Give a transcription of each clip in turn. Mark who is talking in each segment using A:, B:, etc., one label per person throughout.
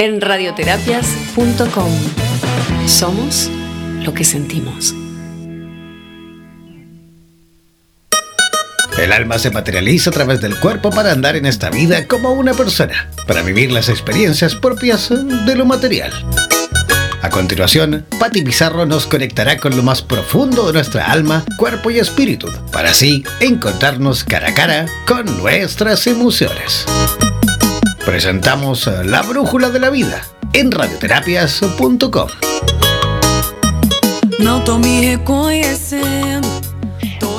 A: en radioterapias.com. Somos lo que sentimos.
B: El alma se materializa a través del cuerpo para andar en esta vida como una persona, para vivir las experiencias propias de lo material. A continuación, Patti Pizarro nos conectará con lo más profundo de nuestra alma, cuerpo y espíritu, para así encontrarnos cara a cara con nuestras emociones presentamos La Brújula de la Vida en radioterapias.com.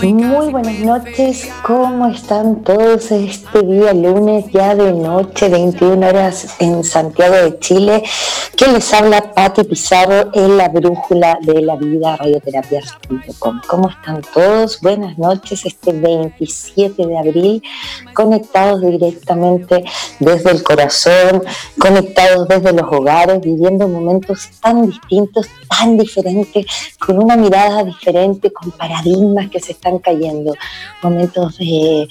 C: Muy buenas noches, ¿cómo están todos este día lunes ya de noche, 21 horas en Santiago de Chile? Que les habla Patti Pizarro en la brújula de la vida radioterapias.com. ¿Cómo están todos? Buenas noches, este 27 de abril, conectados directamente desde el corazón, conectados desde los hogares, viviendo momentos tan distintos, tan diferentes, con una mirada diferente, con paradigmas que se están cayendo, momentos de,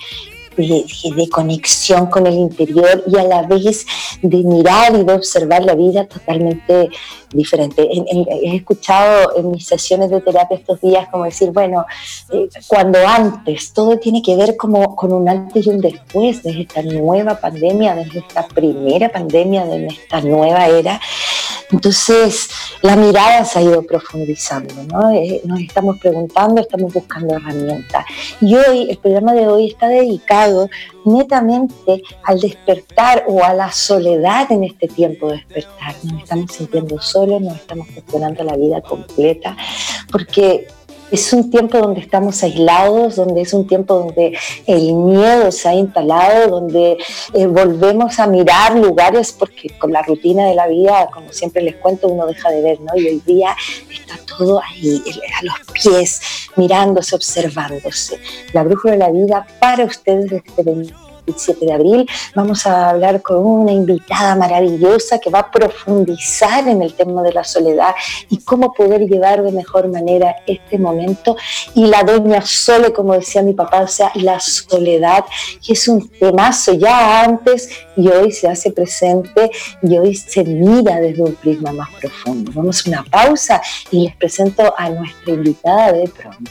C: de, conexión con el interior y a la vez de mirar y de observar la vida totalmente diferente. he escuchado en mis sesiones de terapia estos días como decir, bueno, eh, cuando antes, todo tiene que ver como con un antes y un después de esta nueva pandemia, desde esta primera pandemia, de esta nueva era. Entonces, la mirada se ha ido profundizando, ¿no? Eh, nos estamos preguntando, estamos buscando herramientas. Y hoy, el programa de hoy está dedicado netamente al despertar o a la soledad en este tiempo de despertar. Nos estamos sintiendo solos, nos estamos cuestionando la vida completa, porque es un tiempo donde estamos aislados, donde es un tiempo donde el miedo se ha instalado, donde eh, volvemos a mirar lugares, porque con la rutina de la vida, como siempre les cuento, uno deja de ver, ¿no? Y hoy día está todo ahí, a los pies, mirándose, observándose. La brújula de la vida para ustedes este 7 de abril. Vamos a hablar con una invitada maravillosa que va a profundizar en el tema de la soledad y cómo poder llevar de mejor manera este momento. Y la doña Sole, como decía mi papá, o sea, la soledad, que es un temazo ya antes y hoy se hace presente y hoy se mira desde un prisma más profundo. Vamos a una pausa y les presento a nuestra invitada de pronto.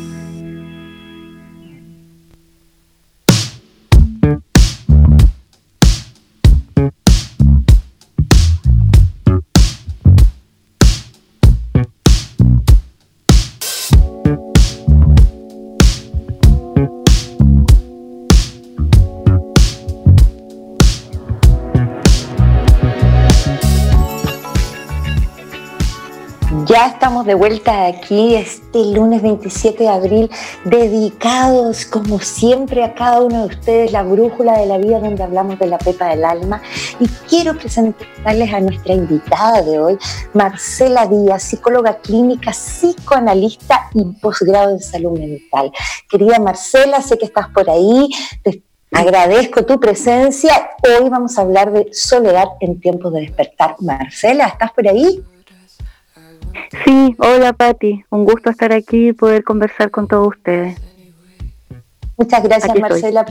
C: Estamos de vuelta aquí este lunes 27 de abril, dedicados como siempre a cada uno de ustedes, la brújula de la vida donde hablamos de la pepa del alma. Y quiero presentarles a nuestra invitada de hoy, Marcela Díaz, psicóloga clínica, psicoanalista y posgrado en salud mental. Querida Marcela, sé que estás por ahí, te Agradezco tu presencia. Hoy vamos a hablar de soledad en tiempos de despertar. Marcela, ¿estás por ahí?
D: Sí, hola Patti, un gusto estar aquí y poder conversar con todos ustedes.
C: Muchas gracias Marcela,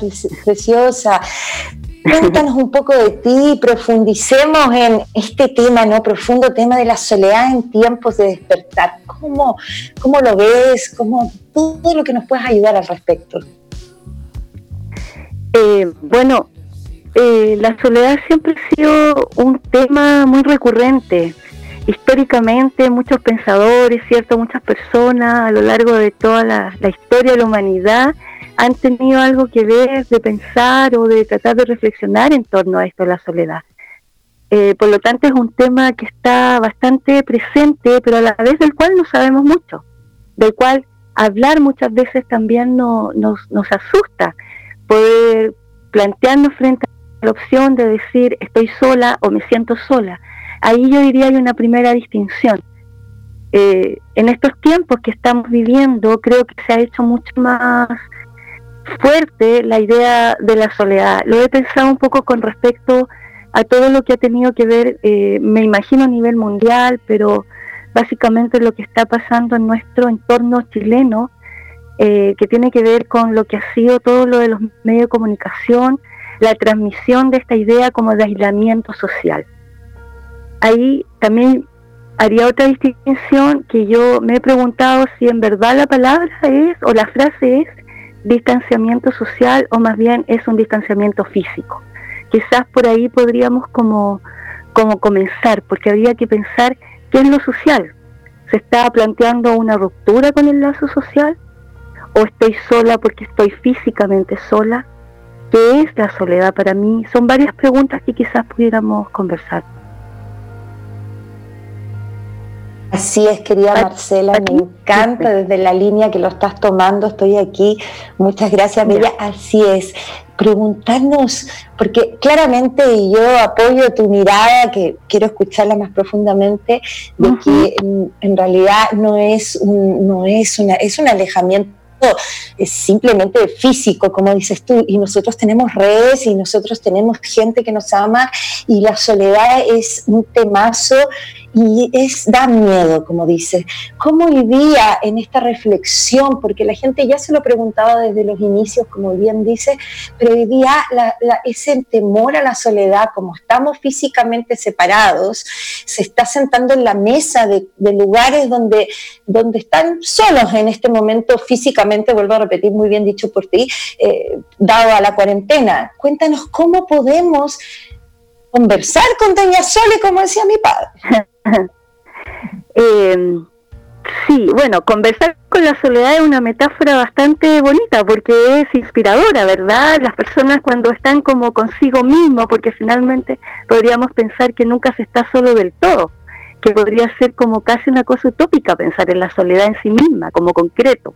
C: preciosa. Cuéntanos un poco de ti, profundicemos en este tema, ¿no? Profundo tema de la soledad en tiempos de despertar. ¿Cómo, cómo lo ves? ¿Cómo, todo lo que nos puedas ayudar al respecto.
D: Eh, bueno, eh, la soledad siempre ha sido un tema muy recurrente. Históricamente, muchos pensadores, cierto, muchas personas a lo largo de toda la, historia de la humanidad han tenido algo que ver de pensar o de tratar de reflexionar en torno a esto la soledad. Eh, por lo tanto, es un tema que está bastante presente, pero a la vez del cual no sabemos mucho, del cual hablar muchas veces también nos, nos asusta, poder plantearnos frente a la opción de decir estoy sola o me siento sola. Ahí yo diría hay una primera distinción. Eh, en estos tiempos que estamos viviendo creo que se ha hecho mucho más fuerte la idea de la soledad. Lo he pensado un poco con respecto a todo lo que ha tenido que ver, eh, me imagino a nivel mundial, pero básicamente lo que está pasando en nuestro entorno chileno, eh, que tiene que ver con lo que ha sido todo lo de los medios de comunicación, la transmisión de esta idea como de aislamiento social. Ahí también haría otra distinción que yo me he preguntado si en verdad la palabra es o la frase es distanciamiento social o más bien es un distanciamiento físico. Quizás por ahí podríamos como, como comenzar, porque habría que pensar ¿Qué es lo social? ¿Se está planteando una ruptura con el lazo social? ¿O estoy sola porque estoy físicamente sola? ¿Qué es la soledad para mí? Son varias preguntas que quizás pudiéramos conversar.
C: Así es, querida Marcela, me encanta desde la línea que lo estás tomando, estoy aquí. Muchas gracias, Miriam. Así es, preguntarnos, porque claramente yo apoyo tu mirada, que quiero escucharla más profundamente, de que en, realidad no es un, no es una, es un alejamiento es simplemente físico, como dices tú, y nosotros tenemos redes y nosotros tenemos gente que nos ama y la soledad es un temazo y es da miedo, como dice. ¿Cómo día en esta reflexión, porque la gente ya se lo preguntaba desde los inicios, como bien dice, pero hoy día ese temor a la soledad, como estamos físicamente separados, se está sentando en la mesa de, lugares donde, donde están solos en este momento físicamente, vuelvo a repetir, muy bien dicho por ti, eh, dado a la cuarentena. Cuéntanos cómo podemos conversar con Doña Sole, como decía mi padre.
D: eh, sí, bueno, conversar con la soledad es una metáfora bastante bonita porque es inspiradora, ¿verdad? Las personas cuando están como consigo mismo, porque finalmente podríamos pensar que nunca se está solo del todo, que podría ser como casi una cosa utópica pensar en la soledad en sí misma, como concreto,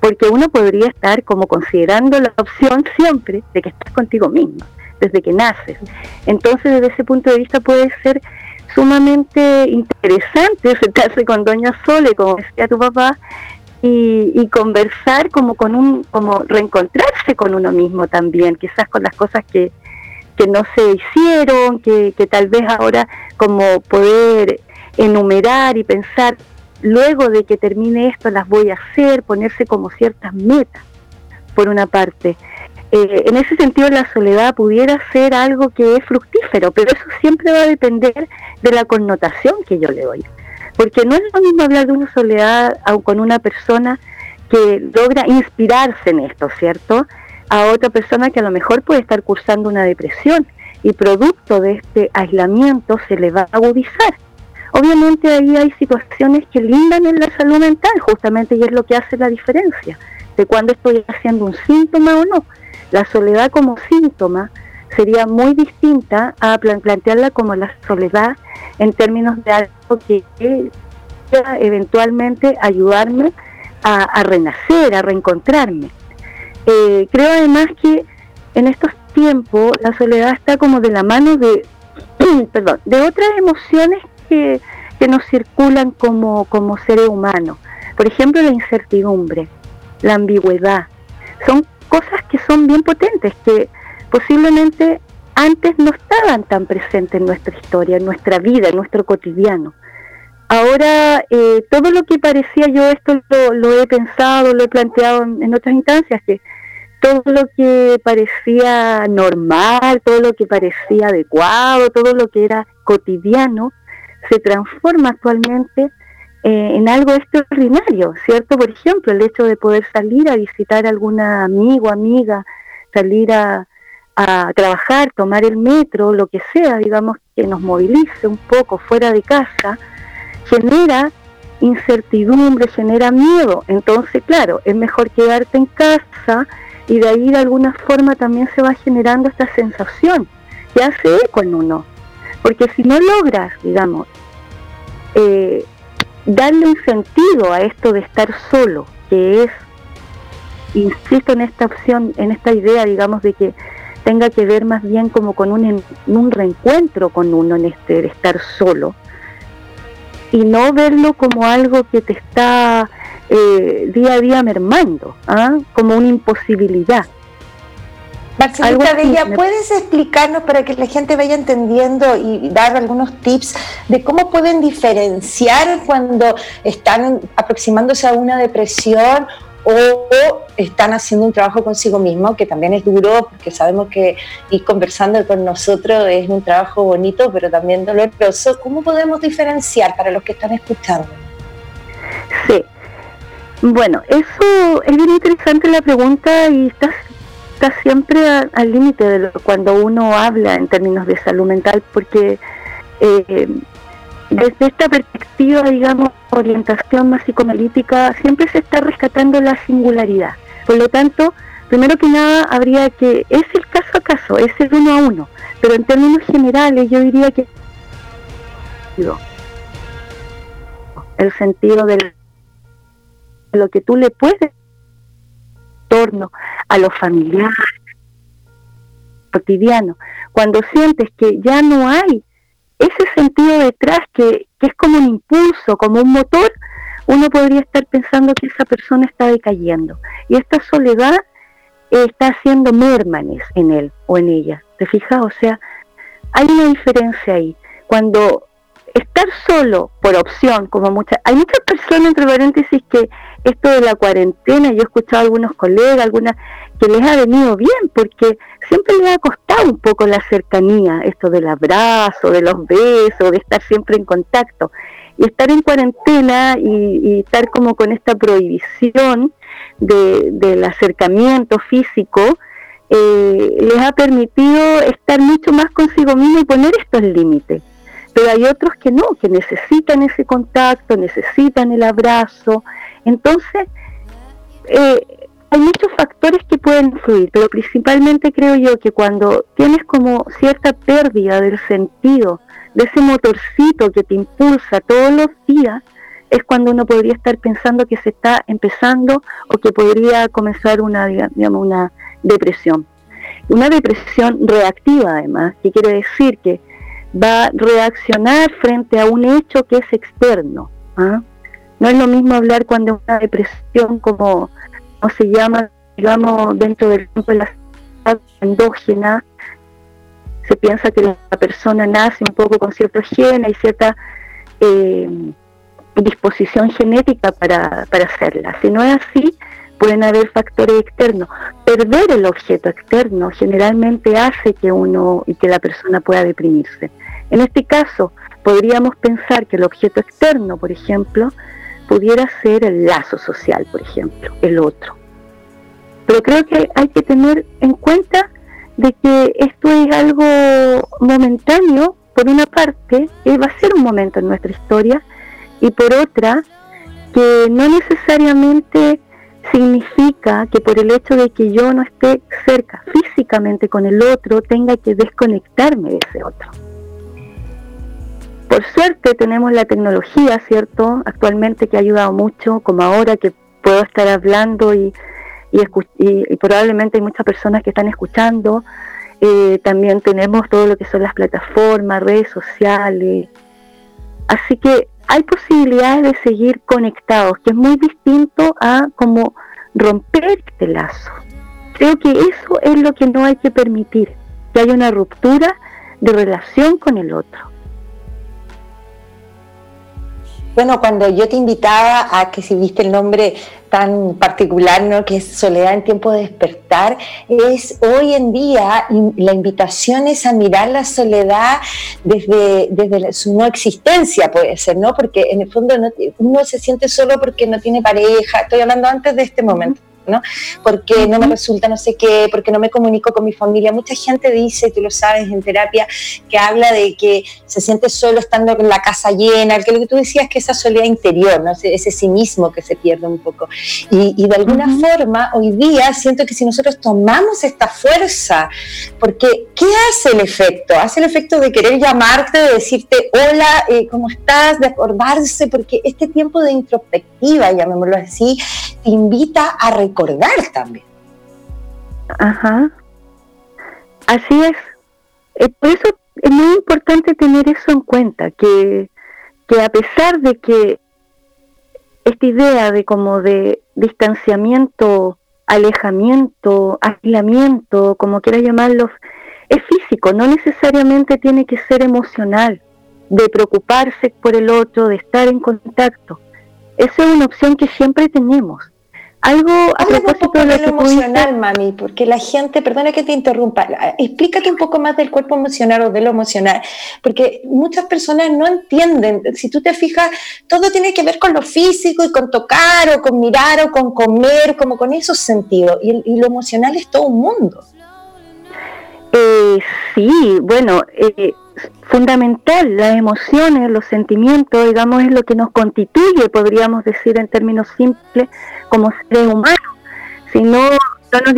D: porque uno podría estar como considerando la opción siempre de que estás contigo misma desde que naces. Entonces, desde ese punto de vista puede ser sumamente interesante sentarse con Doña Sole, como decía tu papá, y, conversar como con un, como reencontrarse con uno mismo también, quizás con las cosas que, que no se hicieron, que, que tal vez ahora como poder enumerar y pensar, luego de que termine esto las voy a hacer, ponerse como ciertas metas, por una parte. Eh, en ese sentido la soledad pudiera ser algo que es fructífero, pero eso siempre va a depender de la connotación que yo le doy. Porque no es lo mismo hablar de una soledad con una persona que logra inspirarse en esto, ¿cierto? A otra persona que a lo mejor puede estar cursando una depresión y producto de este aislamiento se le va a agudizar. Obviamente ahí hay situaciones que lindan en la salud mental, justamente, y es lo que hace la diferencia de cuando estoy haciendo un síntoma o no. La soledad como síntoma sería muy distinta a plantearla como la soledad en términos de algo que pueda eventualmente ayudarme a, renacer, a reencontrarme. Eh, creo además que en estos tiempos la soledad está como de la mano de, perdón, de otras emociones que, que nos circulan como, como seres humanos. Por ejemplo, la incertidumbre, la ambigüedad. Son cosas que son bien potentes, que posiblemente antes no estaban tan presentes en nuestra historia, en nuestra vida, en nuestro cotidiano. Ahora, eh, todo lo que parecía yo, esto lo, he pensado, lo he planteado en, otras instancias, que todo lo que parecía normal, todo lo que parecía adecuado, todo lo que era cotidiano, se transforma actualmente eh, en algo extraordinario, ¿cierto? Por ejemplo, el hecho de poder salir a visitar a alguna amigo, amiga, salir a, a trabajar, tomar el metro, lo que sea, digamos, que nos movilice un poco fuera de casa, genera incertidumbre, genera miedo. Entonces, claro, es mejor quedarte en casa y de ahí de alguna forma también se va generando esta sensación que hace eco en uno. Porque si no logras, digamos, eh, darle un sentido a esto de estar solo, que es, insisto en esta opción, en esta idea, digamos, de que tenga que ver más bien como con un, un reencuentro con uno en este de estar solo, y no verlo como algo que te está eh, día a día mermando, ¿ah? como una imposibilidad.
C: Marcelita Bella, ¿puedes explicarnos para que la gente vaya entendiendo y dar algunos tips de cómo pueden diferenciar cuando están aproximándose a una depresión o están haciendo un trabajo consigo mismo, que también es duro, porque sabemos que ir conversando con nosotros es un trabajo bonito, pero también doloroso. ¿Cómo podemos diferenciar para los que están escuchando?
D: Sí. Bueno, eso es bien interesante la pregunta y está, siempre al límite de cuando uno habla en términos de salud mental, porque eh, desde esta perspectiva, digamos, orientación más psicoanalítica, siempre se está rescatando la singularidad. Por lo tanto, primero que nada, habría que, es el caso a caso, es el uno a uno, pero en términos generales yo diría que el sentido de lo que tú le puedes torno a lo familiar, cotidiano, cuando sientes que ya no hay ese sentido detrás que, que es como un impulso, como un motor, uno podría estar pensando que esa persona está decayendo. Y esta soledad está haciendo mermanes en él o en ella. ¿Te fijas? O sea, hay una diferencia ahí. Cuando estar solo por opción, como muchas, hay muchas personas, entre paréntesis, que esto de la cuarentena, yo he escuchado a algunos colegas, algunas que les ha venido bien, porque siempre les ha costado un poco la cercanía, esto del abrazo, de los besos, de estar siempre en contacto. Y estar en cuarentena y, estar como con esta prohibición de, del acercamiento físico, eh, les ha permitido estar mucho más consigo mismo y poner estos límites. Pero hay otros que no, que necesitan ese contacto, necesitan el abrazo. Entonces, eh, hay muchos factores que pueden influir, pero principalmente creo yo que cuando tienes como cierta pérdida del sentido, de ese motorcito que te impulsa todos los días, es cuando uno podría estar pensando que se está empezando o que podría comenzar una, digamos, una depresión. Una depresión reactiva además, que quiere decir que va a reaccionar frente a un hecho que es externo. ¿ah? No es lo mismo hablar cuando una depresión como se llama, digamos, dentro del campo de la endógena, se piensa que la persona nace un poco con ciertos genes y cierta eh, disposición genética para, para hacerla. Si no es así, pueden haber factores externos. Perder el objeto externo generalmente hace que uno y que la persona pueda deprimirse. En este caso, podríamos pensar que el objeto externo, por ejemplo, pudiera ser el lazo social, por ejemplo, el otro. Pero creo que hay que tener en cuenta de que esto es algo momentáneo, por una parte, que va a ser un momento en nuestra historia, y por otra, que no necesariamente significa que por el hecho de que yo no esté cerca físicamente con el otro, tenga que desconectarme de ese otro. Por suerte tenemos la tecnología, ¿cierto? Actualmente que ha ayudado mucho, como ahora que puedo estar hablando y, y, probablemente hay muchas personas que están escuchando. Eh, también tenemos todo lo que son las plataformas, redes sociales. Así que hay posibilidades de seguir conectados, que es muy distinto a como romper este lazo. Creo que eso es lo que no hay que permitir, que haya una ruptura de relación con el otro.
C: Bueno, cuando yo te invitaba a que si viste el nombre tan particular, ¿no? que es Soledad en tiempo de despertar, es hoy en día la invitación es a mirar la soledad desde, desde su no existencia, puede ser, ¿no? Porque en el fondo uno se siente solo porque no tiene pareja, estoy hablando antes de este momento. ¿No? Porque no me resulta no sé qué, porque no me comunico con mi familia. Mucha gente dice, tú lo sabes en terapia, que habla de que se siente solo estando en la casa llena, que lo que tú decías que esa soledad interior, ¿no? ese, sí mismo que se pierde un poco. Y, de alguna forma, hoy día siento que si nosotros tomamos esta fuerza, porque ¿qué hace el efecto? Hace el efecto de querer llamarte, de decirte, hola, eh, ¿cómo estás? De acordarse, porque este tiempo de introspectiva, llamémoslo así, te invita a recordar también.
D: Ajá. Así es. Eh, por eso es muy importante tener eso en cuenta, que, que a pesar de que esta idea de como de distanciamiento, alejamiento, aislamiento, como quieras llamarlo, es físico, no necesariamente tiene que ser emocional, de preocuparse por el otro, de estar en contacto. Esa es una opción que siempre tenemos. Algo a propósito
C: de lo, emocional, mami, porque la gente, perdona que te interrumpa, explícate un poco más del cuerpo emocional o de lo emocional, porque muchas personas no entienden. Si tú te fijas, todo tiene que ver con lo físico y con tocar o con mirar o con comer, como con esos sentidos, y, lo emocional es todo un mundo.
D: Eh, sí, bueno, eh, fundamental, las emociones, los sentimientos, digamos, es lo que nos constituye, podríamos decir en términos simples, como seres humanos. Si no, no nos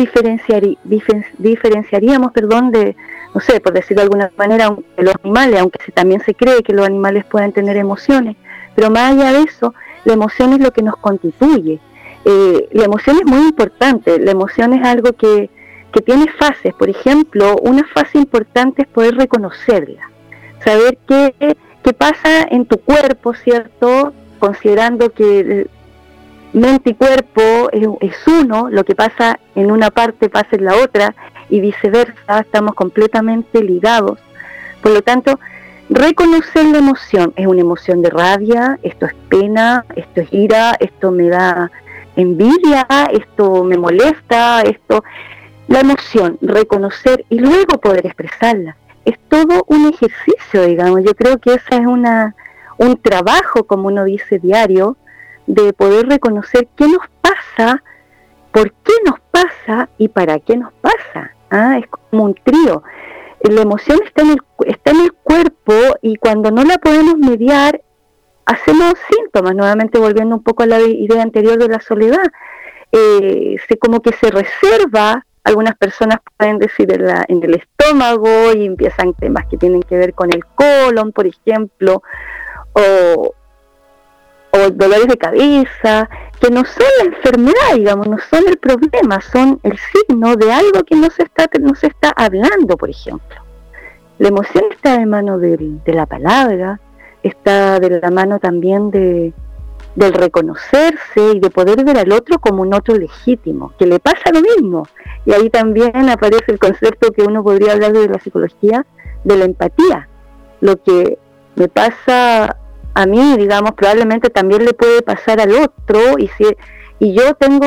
D: diferenciaríamos, perdón, de, no sé, por decirlo de alguna manera, de los animales, aunque también se cree que los animales pueden tener emociones. Pero más allá de eso, la emoción es lo que nos constituye. Eh, la emoción es muy importante, la emoción es algo que, que tiene fases. Por ejemplo, una fase importante es poder reconocerla, saber qué, qué pasa en tu cuerpo, ¿cierto? Considerando que mente y cuerpo es, uno, lo que pasa en una parte pasa en la otra y viceversa, estamos completamente ligados. Por lo tanto, reconocer la emoción es una emoción de rabia, esto es pena, esto es ira, esto me da envidia, esto me molesta, esto la emoción, reconocer y luego poder expresarla. Es todo un ejercicio, digamos. Yo creo que ese es una, un trabajo, como uno dice, diario, de poder reconocer qué nos pasa, por qué nos pasa y para qué nos pasa. ¿ah? Es como un trío. La emoción está en, el, está en el cuerpo y cuando no la podemos mediar, hacemos síntomas, nuevamente volviendo un poco a la idea anterior de la soledad. Eh, se, como que se reserva algunas personas pueden decir en, en, el estómago y empiezan temas que tienen que ver con el colon, por ejemplo, o, o dolores de cabeza, que no son la enfermedad, digamos, no son el problema, son el signo de algo que no se está, no se está hablando, por ejemplo. La emoción está de mano de, de la palabra, está de la mano también de, del reconocerse y de poder ver al otro como un otro legítimo, que le pasa lo mismo. Y ahí también aparece el concepto que uno podría hablar de la psicología, de la empatía. Lo que me pasa a mí, digamos, probablemente también le puede pasar al otro y si y yo tengo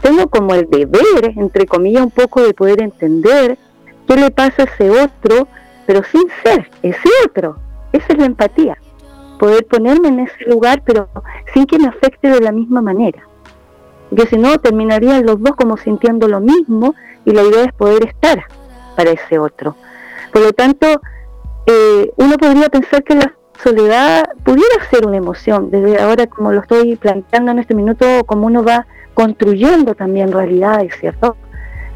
D: tengo como el deber, entre comillas, un poco de poder entender qué le pasa a ese otro, pero sin ser ese otro. Esa es la empatía poder ponerme en ese lugar, pero sin que me afecte de la misma manera. Porque si no, terminarían los dos como sintiendo lo mismo y la idea es poder estar para ese otro. Por lo tanto, eh, uno podría pensar que la soledad pudiera ser una emoción, desde ahora como lo estoy planteando en este minuto, como uno va construyendo también realidades, ¿cierto?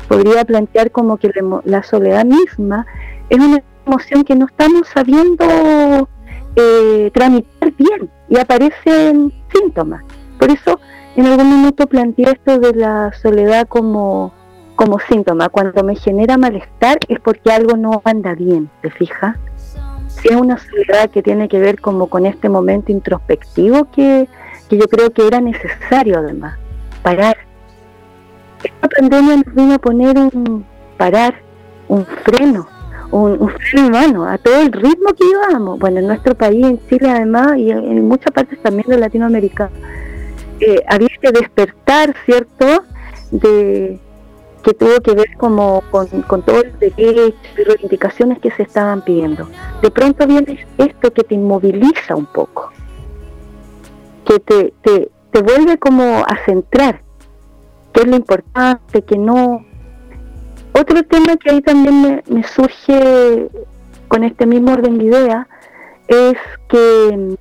D: Podría plantear como que la soledad misma es una emoción que no estamos sabiendo eh, tramitar bien y aparecen síntomas. Por eso en algún momento planteé esto de la soledad como, como síntoma. Cuando me genera malestar es porque algo no anda bien, ¿te fijas? Si es una soledad que tiene que ver como con este momento introspectivo que, que yo creo que era necesario además, parar. Esta pandemia nos vino a poner un parar, un freno, un, freno humano a todo el ritmo que llevamos. Bueno, en nuestro país, en Chile además, y en, muchas partes también de Latinoamérica, eh, había que despertar, ¿cierto?, de que tuvo que ver como con, todos los derechos y reivindicaciones que se estaban pidiendo. De pronto viene esto que te inmoviliza un poco, que te, te, te vuelve como a centrar, que es lo importante, que no... Otro tema que ahí también me, surge con este mismo orden de idea es que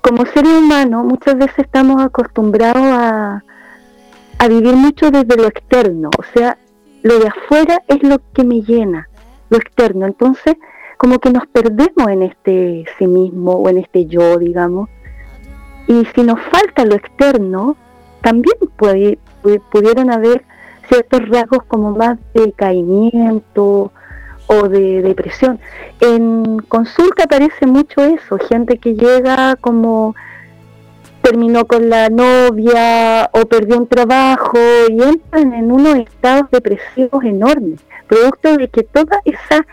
D: como seres humanos muchas veces estamos acostumbrados a, a vivir mucho desde lo externo, o sea, lo de afuera es lo que me llena, lo externo, entonces como que nos perdemos en este sí mismo o en este yo, digamos, y si nos falta lo externo, también puede, pudieran haber ciertos rasgos como más de caimiento o de depresión. En consulta aparece mucho eso, gente que llega como terminó con la novia o perdió un trabajo y entran en unos estados depresivos enormes, producto de que toda esa,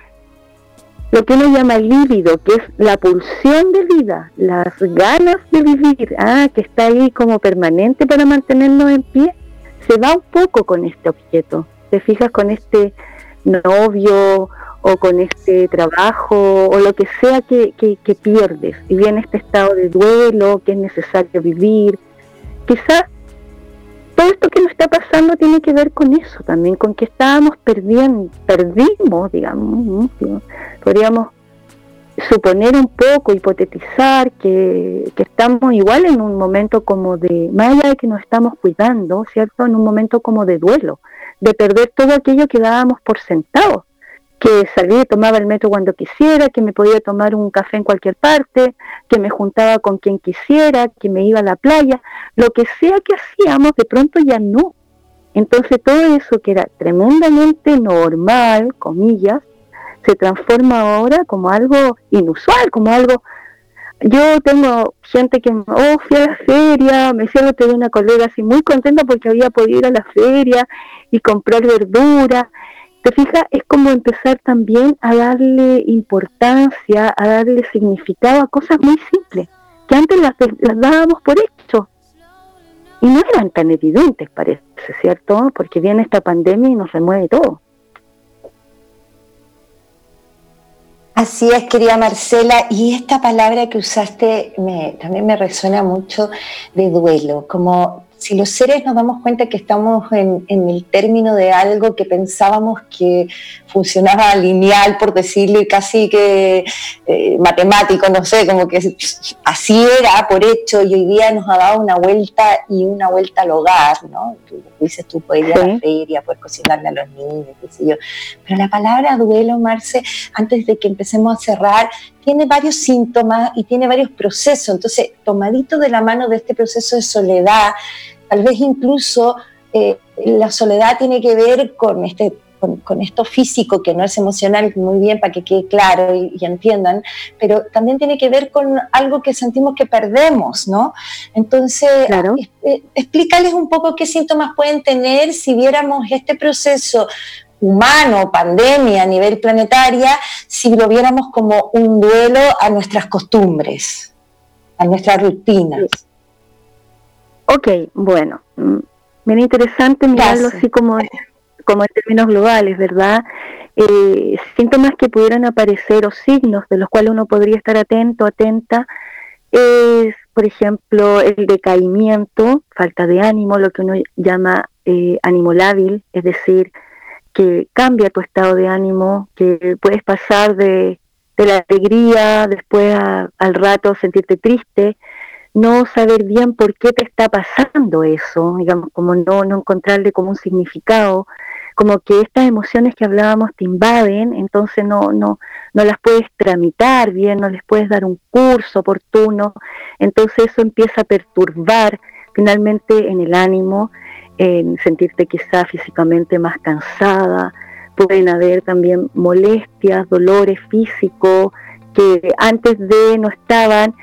D: lo que uno llama líbido, que es la pulsión de vida, las ganas de vivir, ah, que está ahí como permanente para mantenernos en pie, se va un poco con este objeto. Te fijas con este novio o con este trabajo o lo que sea que, pierdes y viene este estado de duelo que es necesario vivir. Quizás todo esto que nos está pasando tiene que ver con eso también, con que estábamos perdiendo, perdimos, digamos, podríamos suponer un poco, hipotetizar que, que, estamos igual en un momento como de, más allá de que nos estamos cuidando, ¿cierto? En un momento como de duelo, de perder todo aquello que dábamos por sentado que salía y tomaba el metro cuando quisiera, que me podía tomar un café en cualquier parte, que me juntaba con quien quisiera, que me iba a la playa, lo que sea que hacíamos, de pronto ya no. Entonces todo eso que era tremendamente normal, comillas, se transforma ahora como algo inusual, como algo... Yo tengo gente que, oh, fui a la feria, me decía que una colega así muy contenta porque había podido ir a la feria y comprar verdura te fijas, es como empezar también a darle importancia, a darle significado a cosas muy simples, que antes las, dábamos por hecho. Y no eran tan evidentes, parece, ¿cierto? Porque viene esta pandemia y nos remueve todo.
C: Así es, querida Marcela, y esta palabra que usaste me, también me resuena mucho de duelo, como si los seres nos damos cuenta que estamos en, el término de algo que pensábamos que funcionaba lineal, por decirlo, y casi que eh, matemático, no sé, como que así era por hecho, y hoy día nos ha dado una vuelta y una vuelta al hogar, ¿no? Tú, dices, tú puedes ir a la feria, puedes cocinarle a los niños, qué sé yo. Pero la palabra duelo, Marce, antes de que empecemos a cerrar, tiene varios síntomas y tiene varios procesos. Entonces, tomadito de la mano de este proceso de soledad, Tal vez incluso eh, la soledad tiene que ver con este con, esto físico que no es emocional, muy bien para que quede claro y, entiendan, pero también tiene que ver con algo que sentimos que perdemos, ¿no? Entonces, eh, explícales un poco qué síntomas pueden tener si viéramos este proceso humano, pandemia a nivel planetaria, si lo viéramos como un duelo a nuestras costumbres, a nuestras rutinas.
D: Ok, bueno, mm, bien interesante mirarlo así como, como en términos globales, ¿verdad? Eh, síntomas que pudieran aparecer o signos de los cuales uno podría estar atento, atenta, es, por ejemplo, el decaimiento, falta de ánimo, lo que uno llama eh, ánimo lábil, es decir, que cambia tu estado de ánimo, que puedes pasar de, de la alegría, después al rato sentirte triste, no saber bien por qué te está pasando eso, digamos, como no, no encontrarle como un significado, como que estas emociones que hablábamos te invaden, entonces no, no, no las puedes tramitar bien, no les puedes dar un curso oportuno, entonces eso empieza a perturbar finalmente en el ánimo, en sentirte quizá físicamente más cansada, pueden haber también molestias, dolores físicos que antes de no estaban,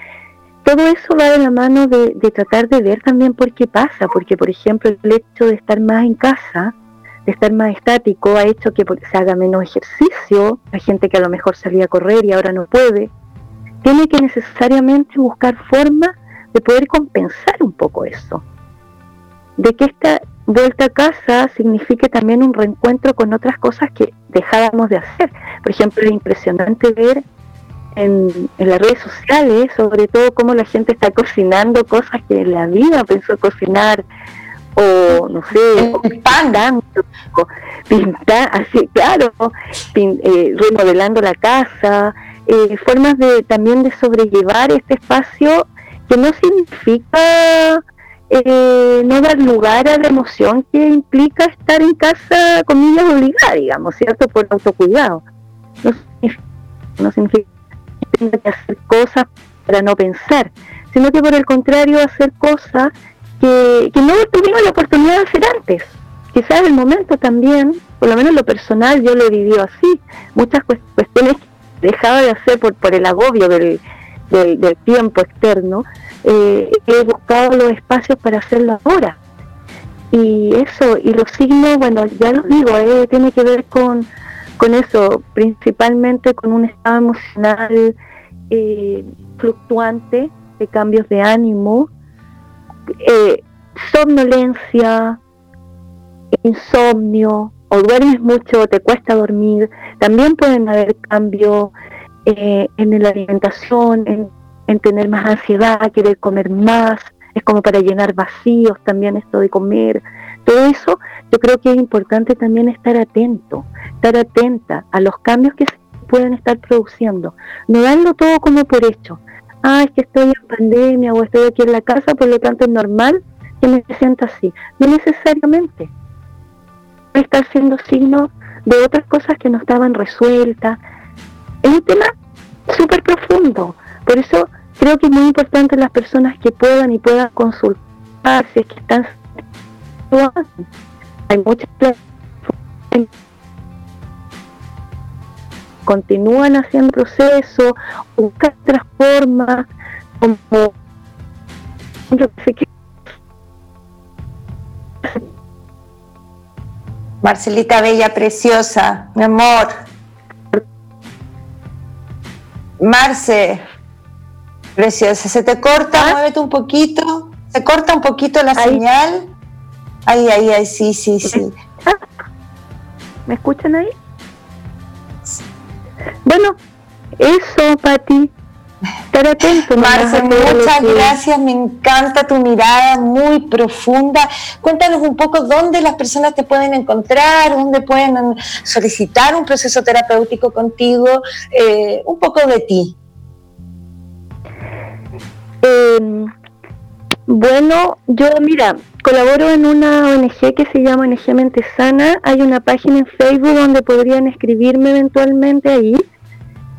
D: todo eso va de la mano de, tratar de ver también por qué pasa, porque por ejemplo el hecho de estar más en casa de estar más estático ha hecho que se haga menos ejercicio, hay gente que a lo mejor salía a correr y ahora no puede, tiene que necesariamente buscar formas de poder compensar un poco eso. De que esta vuelta a casa signifique también un reencuentro con otras cosas que dejábamos de hacer. Por ejemplo, es impresionante ver en, las redes sociales, sobre todo cómo la gente está cocinando cosas que en la vida pensó cocinar, o no sé, pintando, pintar, así, claro, eh, remodelando la casa, eh, formas de también de sobrellevar este espacio que no significa eh, no dar lugar a la emoción que implica estar en casa, comillas, obligada, digamos, ¿cierto? Por autocuidado. No significa, no significa que hacer cosas para no pensar, sino que por el contrario hacer cosas que, no tuvimos la oportunidad de hacer antes. Quizás el momento también, por lo menos lo personal, yo lo vivido así. Muchas cuestiones dejaba de hacer por, por el agobio del, del, tiempo externo, eh, he buscado los espacios para hacerlo ahora. Y eso, y los signos, bueno, ya lo digo, eh, tiene que ver con, con eso, principalmente con un estado emocional eh, fluctuante, de cambios de ánimo, somnolencia, insomnio, o duermes mucho te cuesta dormir, también pueden haber cambios eh, en la alimentación, en, tener más ansiedad, querer comer más, es como para llenar vacíos también esto de comer. Todo eso yo creo que es importante también estar atento, estar atenta a los cambios que se pueden estar produciendo. No darlo todo como por hecho. Ah, es que estoy en pandemia o estoy aquí en la casa, por lo tanto es normal que me sienta así. No necesariamente estar siendo signo de otras cosas que no estaban resueltas. Es un tema súper profundo. Por eso creo que es muy importante las personas que puedan y puedan consultar si es que están... Hay muchas continúan haciendo proceso, buscan otras formas, como
C: Marcelita Bella, preciosa, mi amor. Marce, preciosa, se te corta, ¿Ah? muévete un poquito, se corta un poquito la señal. Ahí, ahí, ahí, sí, sí, sí.
D: ¿Me escuchan ahí? Bueno, eso, Pati. Estar atento.
C: Marce, muchas gracias, me encanta tu mirada muy profunda. Cuéntanos un poco dónde las personas te pueden encontrar, dónde pueden solicitar un proceso terapéutico contigo, eh, un poco de ti.
D: Em, bueno, yo mira, colaboro en una ONG que se llama ONG Mente Sana. Hay una página en Facebook donde podrían escribirme eventualmente ahí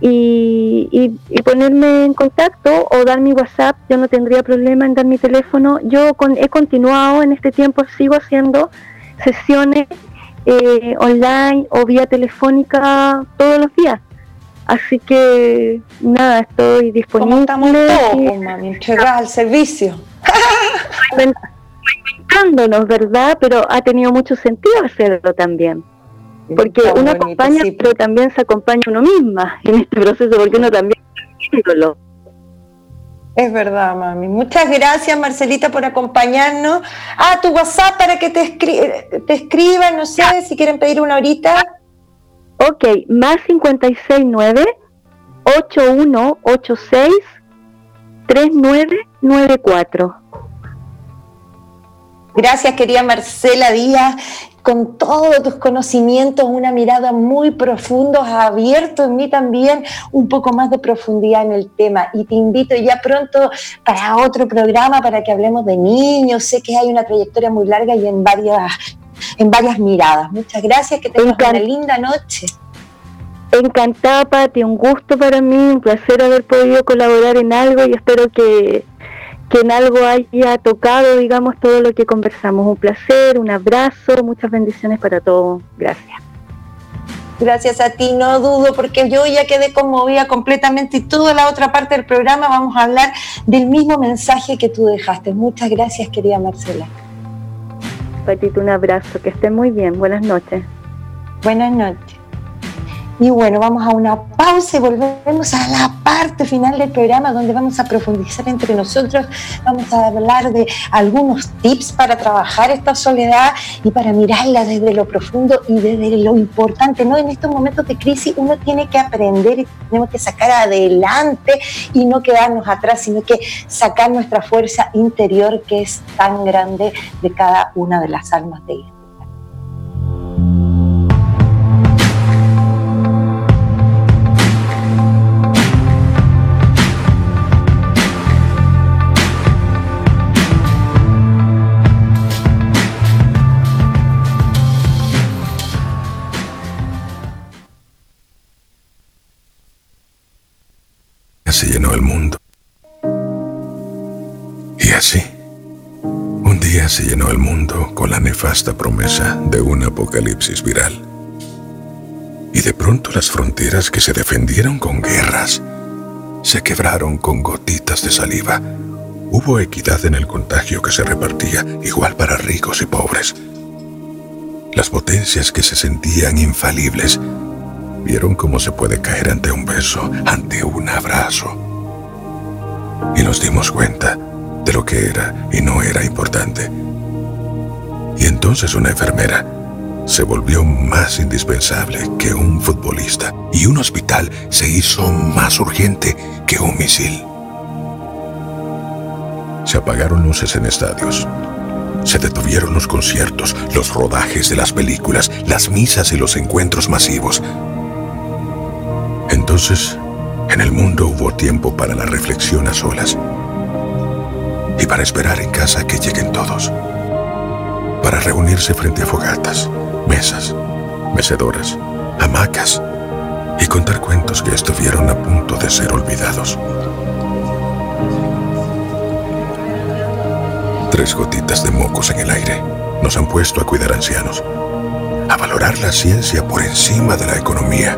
D: y, ponerme en contacto o dar mi WhatsApp, yo no tendría problema en dar mi teléfono. Yo he continuado en este tiempo, sigo haciendo sesiones eh, online o vía telefónica todos los días. Así que nada, estoy disponible.
C: estamos todos, mami, al servicio.
D: inventándonos, ¿verdad? Pero ha tenido mucho sentido hacerlo también porque uno acompaña, pero también se acompaña uno misma en este proceso, porque uno también está
C: Es verdad, mami. Muchas gracias, Marcelita, por acompañarnos. Ah, tu WhatsApp para que te, te escriban, no sé, si quieren pedir una horita.
D: Ok, más 569 8186 3994.
C: Gracias, querida Marcela Díaz con todos tus conocimientos, una mirada muy profunda, ha abierto en mí también un poco más de profundidad en el tema. Y te invito ya pronto para otro programa para que hablemos de niños. Sé que hay una trayectoria muy larga y en varias, en varias miradas. Muchas gracias, que tengas una linda noche.
D: Encantada, Pati, un gusto para mí, un placer haber podido colaborar en algo y espero que que en algo haya tocado, digamos, todo lo que conversamos. Un placer, un abrazo, muchas bendiciones para todos. Gracias.
C: Gracias a ti, no dudo, porque yo ya quedé conmovida completamente y toda la otra parte del programa vamos a hablar del mismo mensaje que tú dejaste. Muchas gracias, querida Marcela.
D: Patito, un abrazo, que esté muy bien. Buenas noches.
C: Buenas noches. Y bueno, vamos a una pausa y volvemos a la parte final del programa donde vamos a profundizar entre nosotros, vamos a hablar de algunos tips para trabajar esta soledad y para mirarla desde lo profundo y desde lo importante. ¿no? En estos momentos de crisis uno tiene que aprender y tenemos que sacar adelante y no quedarnos atrás, sino que sacar nuestra fuerza interior que es tan grande de cada una de las almas de ella.
E: Se llenó el mundo. Y así, un día se llenó el mundo con la nefasta promesa de un apocalipsis viral. Y de pronto las fronteras que se defendieron con guerras se quebraron con gotitas de saliva. Hubo equidad en el contagio que se repartía, igual para ricos y pobres. Las potencias que se sentían infalibles vieron cómo se puede caer ante un beso, ante un abrazo. Y nos dimos cuenta de lo que era y no era importante. Y entonces una enfermera se volvió más indispensable que un futbolista y un hospital se hizo más urgente que un misil. Se apagaron luces en estadios. Se detuvieron los conciertos, los rodajes de las películas, las misas y los encuentros masivos. Entonces, en el mundo hubo tiempo para la reflexión a solas y para esperar en casa que lleguen todos, para reunirse frente a fogatas, mesas, mecedoras, hamacas y contar cuentos que estuvieron a punto de ser olvidados. Tres gotitas de mocos en el aire nos han puesto a cuidar ancianos, a valorar la ciencia por encima de la economía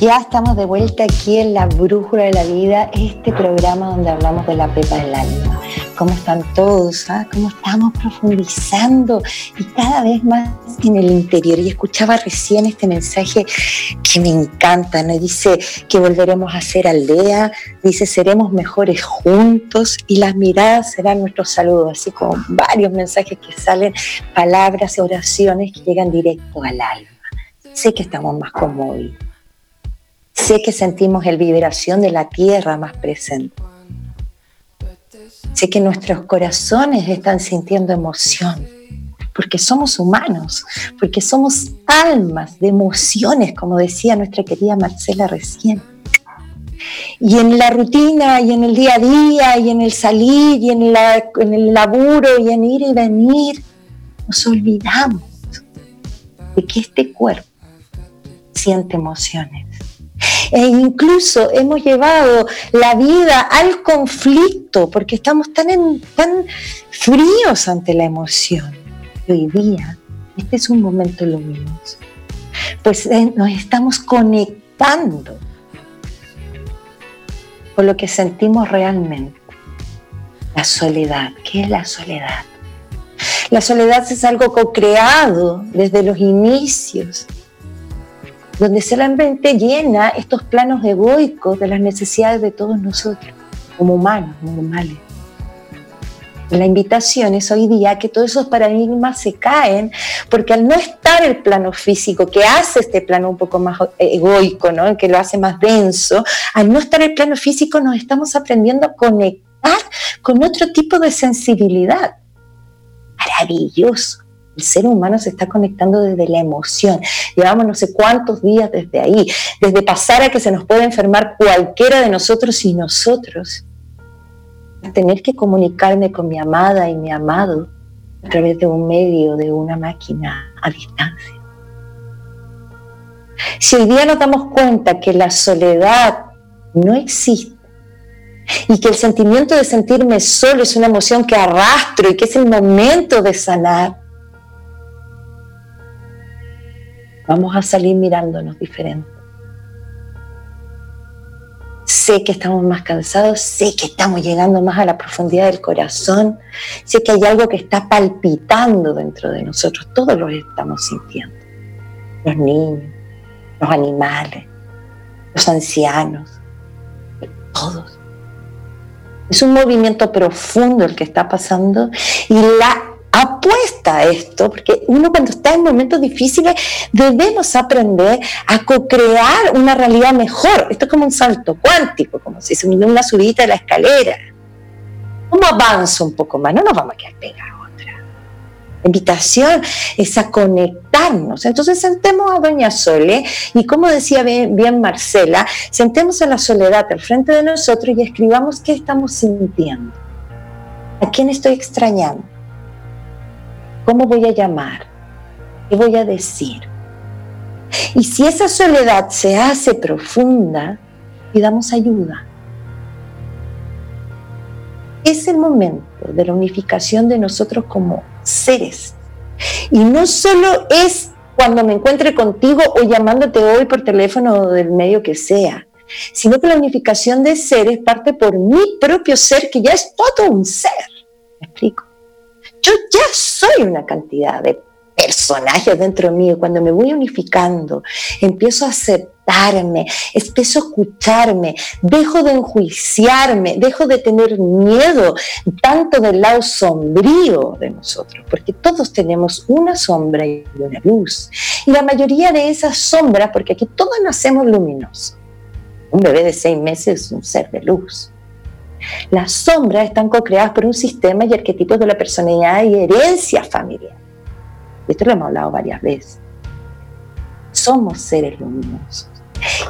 C: Ya estamos de vuelta aquí en La Brújula de la Vida, este programa donde hablamos de la pepa del alma. ¿Cómo están todos? Ah? ¿Cómo estamos profundizando? Y cada vez más en el interior. Y escuchaba recién este mensaje que me encanta. Dice que volveremos a ser aldea, dice seremos mejores juntos y las miradas serán nuestros saludos, así como varios mensajes que salen, palabras oraciones que llegan directo al alma. Sé que estamos más conmovidos Sé que sentimos el vibración de la tierra más presente. Sé que nuestros corazones están sintiendo emoción, porque somos humanos, porque somos almas de emociones, como decía nuestra querida Marcela recién. Y en la rutina, y en el día a día, y en el salir, y en, en el laburo, y en ir y venir, nos olvidamos de que este cuerpo siente emociones e incluso hemos llevado la vida al conflicto porque estamos tan, fríos ante la emoción. Hoy día, este es un momento luminoso, pues eh, nos estamos conectando con lo que sentimos realmente. La soledad. ¿Qué es la soledad? La soledad es algo co-creado desde los inicios donde solamente llena estos planos egoicos de las necesidades de todos nosotros, como humanos normales. La invitación es hoy día que todos esos paradigmas se caen, porque al no estar el plano físico, que hace este plano un poco más egoico, ¿no? que lo hace más denso, al no estar el plano físico nos estamos aprendiendo a conectar con otro tipo de sensibilidad. Maravilloso. El ser humano se está conectando desde la emoción. Llevamos no sé cuántos días desde ahí, desde pasar a que se nos puede enfermar cualquiera de nosotros y nosotros. Tener que comunicarme con mi amada y mi amado a través de un medio, de una máquina a distancia. Si hoy día nos damos cuenta que la soledad no existe, y que el sentimiento de sentirme solo es una emoción que arrastro y que es el momento de sanar, vamos a salir mirándonos diferente. Sé que estamos más cansados, sé que estamos llegando más a la profundidad del corazón, sé que hay algo que está palpitando dentro de nosotros, todos lo estamos sintiendo. Los niños, los animales, los ancianos, todos. Es un movimiento profundo el que está pasando y la apuesta a esto, porque uno cuando está en momentos difíciles debemos aprender a co-crear una realidad mejor. Esto es como un salto cuántico, como si se me una subida de la escalera. ¿Cómo avanzo un poco más? No nos vamos a quedar pegados. La invitación es a conectarnos. Entonces sentemos a Doña Sole y como decía bien, bien Marcela, sentemos a la soledad al frente de nosotros y escribamos qué estamos sintiendo. ¿A quién estoy extrañando? ¿Cómo voy a llamar? ¿Qué voy a decir? Y si esa soledad se hace profunda, pidamos ayuda. Es el momento de la unificación de nosotros como seres. Y no solo es cuando me encuentre contigo o llamándote hoy por teléfono o del medio que sea, sino que la unificación de seres parte por mi propio ser, que ya es todo un ser. ¿Me explico? Yo ya soy una cantidad de personajes dentro mío. Cuando me voy unificando, empiezo a aceptarme, empiezo a escucharme, dejo de enjuiciarme, dejo de tener miedo tanto del lado sombrío de nosotros, porque todos tenemos una sombra y una luz. Y la mayoría de esas sombras, porque aquí todos nacemos luminosos. Un bebé de seis meses es un ser de luz. Las sombras están co-creadas por un sistema y arquetipos de la personalidad y herencia familiar. Esto lo hemos hablado varias veces. Somos seres luminosos.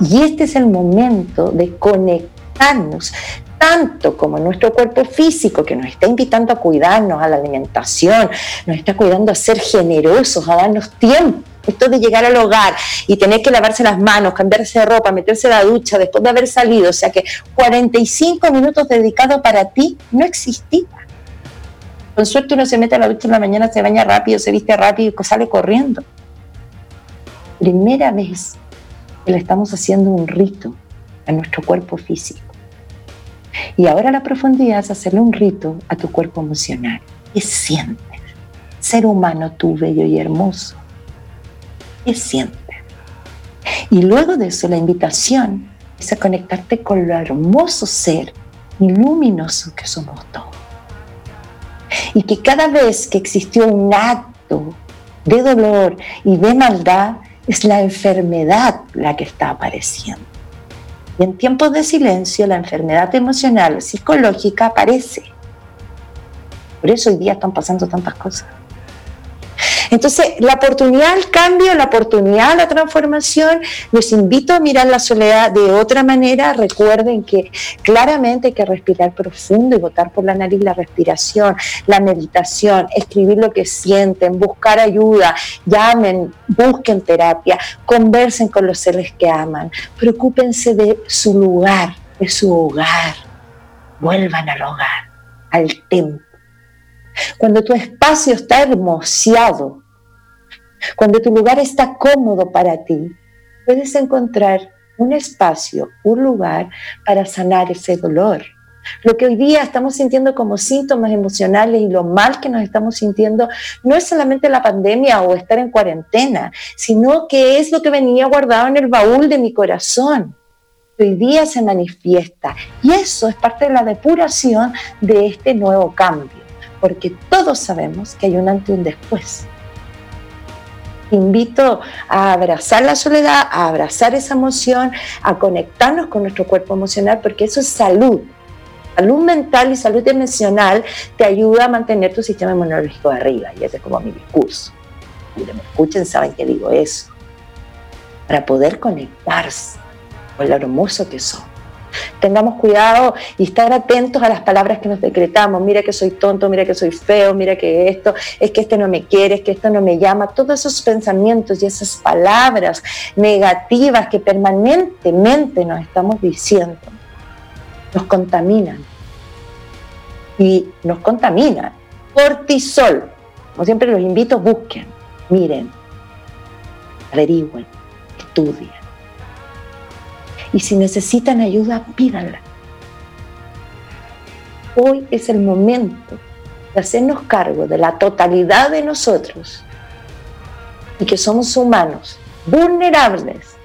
C: Y este es el momento de conectar conectarnos tanto como nuestro cuerpo físico que nos está invitando a cuidarnos, a la alimentación, nos está cuidando a ser generosos, a darnos tiempo. Esto de llegar al hogar y tener que lavarse las manos, cambiarse de ropa, meterse la ducha después de haber salido, o sea que 45 minutos dedicados para ti no existía. Con suerte uno se mete a la ducha en la mañana, se baña rápido, se viste rápido y sale corriendo. Primera vez que le estamos haciendo un rito a nuestro cuerpo físico. Y ahora la profundidad es hacerle un rito a tu cuerpo emocional. ¿Qué sientes? Ser humano tú, bello y hermoso. ¿Qué sientes? Y luego de eso la invitación es a conectarte con lo hermoso ser y luminoso que somos todos. Y que cada vez que existió un acto de dolor y de maldad, es la enfermedad la que está apareciendo. Y en tiempos de silencio la enfermedad emocional, psicológica aparece. Por eso hoy día están pasando tantas cosas. Entonces, la oportunidad al cambio, la oportunidad a la transformación, los invito a mirar la soledad de otra manera. Recuerden que claramente hay que respirar profundo y votar por la nariz la respiración, la meditación, escribir lo que sienten, buscar ayuda, llamen, busquen terapia, conversen con los seres que aman, preocúpense de su lugar, de su hogar, vuelvan al hogar, al templo cuando tu espacio está hermoseado, cuando tu lugar está cómodo para ti, puedes encontrar un espacio, un lugar para sanar ese dolor. Lo que hoy día estamos sintiendo como síntomas emocionales y lo mal que nos estamos sintiendo no es solamente la pandemia o estar en cuarentena, sino que es lo que venía guardado en el baúl de mi corazón. Hoy día se manifiesta y eso es parte de la depuración de este nuevo cambio porque todos sabemos que hay un antes y un después. invito a abrazar la soledad, a abrazar esa emoción, a conectarnos con nuestro cuerpo emocional, porque eso es salud. Salud mental y salud emocional te ayuda a mantener tu sistema inmunológico arriba, y ese es como mi discurso. Cuando me escuchen saben que digo eso. Para poder conectarse con lo hermoso que son Tengamos cuidado y estar atentos a las palabras que nos decretamos. Mira que soy tonto, mira que soy feo, mira que esto, es que este no me quiere, es que esto no me llama. Todos esos pensamientos y esas palabras negativas que permanentemente nos estamos diciendo nos contaminan. Y nos contaminan. Cortisol. Como siempre los invito, busquen, miren, averigüen, estudien y si necesitan ayuda, pídanla. Hoy es el momento de hacernos cargo de la totalidad de nosotros y que somos humanos, vulnerables,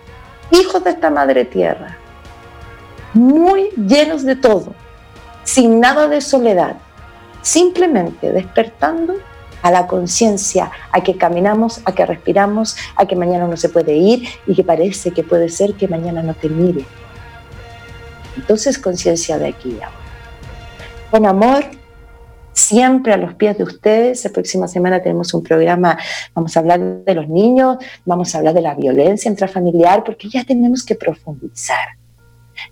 C: hijos de esta madre tierra, muy llenos de todo, sin nada de soledad, simplemente despertando a la conciencia, a que caminamos, a que respiramos, a que mañana no se puede ir y que parece que puede ser que mañana no te mire. Entonces conciencia de aquí y ahora. Con amor, siempre a los pies de ustedes. La próxima semana tenemos un programa, vamos a hablar de los niños, vamos a hablar de la violencia intrafamiliar, porque ya tenemos que profundizar.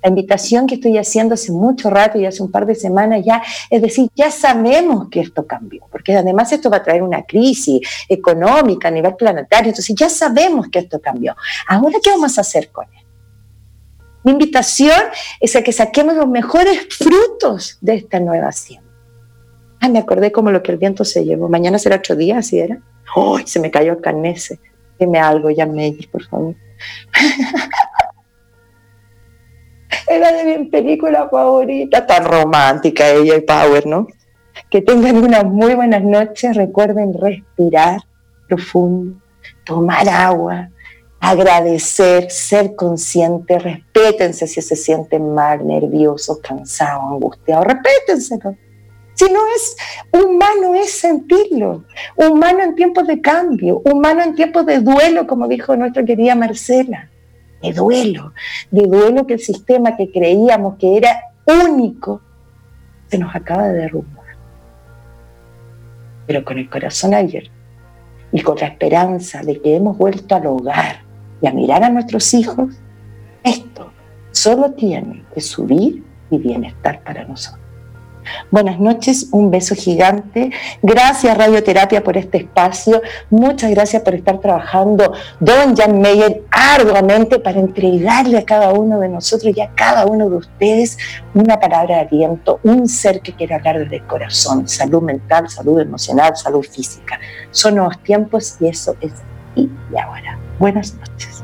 C: La invitación que estoy haciendo hace mucho rato y hace un par de semanas ya, es decir, ya sabemos que esto cambió, porque además esto va a traer una crisis económica a nivel planetario, entonces ya sabemos que esto cambió. Ahora, ¿qué vamos a hacer con él? Mi invitación es a que saquemos los mejores frutos de esta nueva siembra. Ah, me acordé como lo que el viento se llevó. Mañana será otro día, así era. ¡Uy! se me cayó el carnese. Dime algo, ya me por favor. Era de mi película favorita, tan romántica ella y Power, ¿no? Que tengan unas muy buenas noches, recuerden respirar profundo, tomar agua, agradecer, ser consciente, respétense si se sienten mal, nerviosos, cansados, angustiados, respétenselo. Si no es humano, es sentirlo. Humano en tiempos de cambio, humano en tiempos de duelo, como dijo nuestra querida Marcela de duelo, de duelo que el sistema que creíamos que era único se nos acaba de derrumbar. Pero con el corazón abierto y con la esperanza de que hemos vuelto al hogar y a mirar a nuestros hijos, esto solo tiene que subir y bienestar para nosotros. Buenas noches, un beso gigante. Gracias Radioterapia por este espacio. Muchas gracias por estar trabajando, Don Jan Meyer, arduamente para entregarle a cada uno de nosotros y a cada uno de ustedes una palabra de aliento, un ser que quiere hablar desde el corazón, salud mental, salud emocional, salud física. Son nuevos tiempos y eso es y ahora. Buenas noches.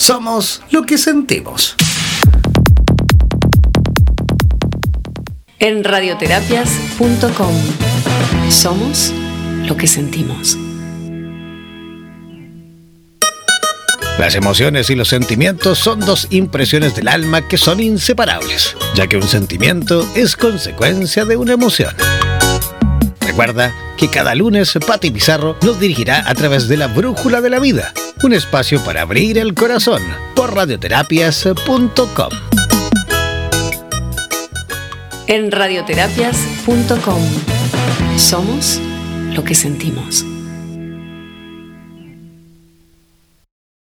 B: somos lo que sentimos.
A: En radioterapias.com somos lo que sentimos.
B: Las emociones y los sentimientos son dos impresiones del alma que son inseparables, ya que un sentimiento es consecuencia de una emoción. Recuerda que cada lunes Pati Pizarro nos dirigirá a través de la Brújula de la Vida, un espacio para abrir el corazón por radioterapias.com.
A: En radioterapias.com somos lo que sentimos.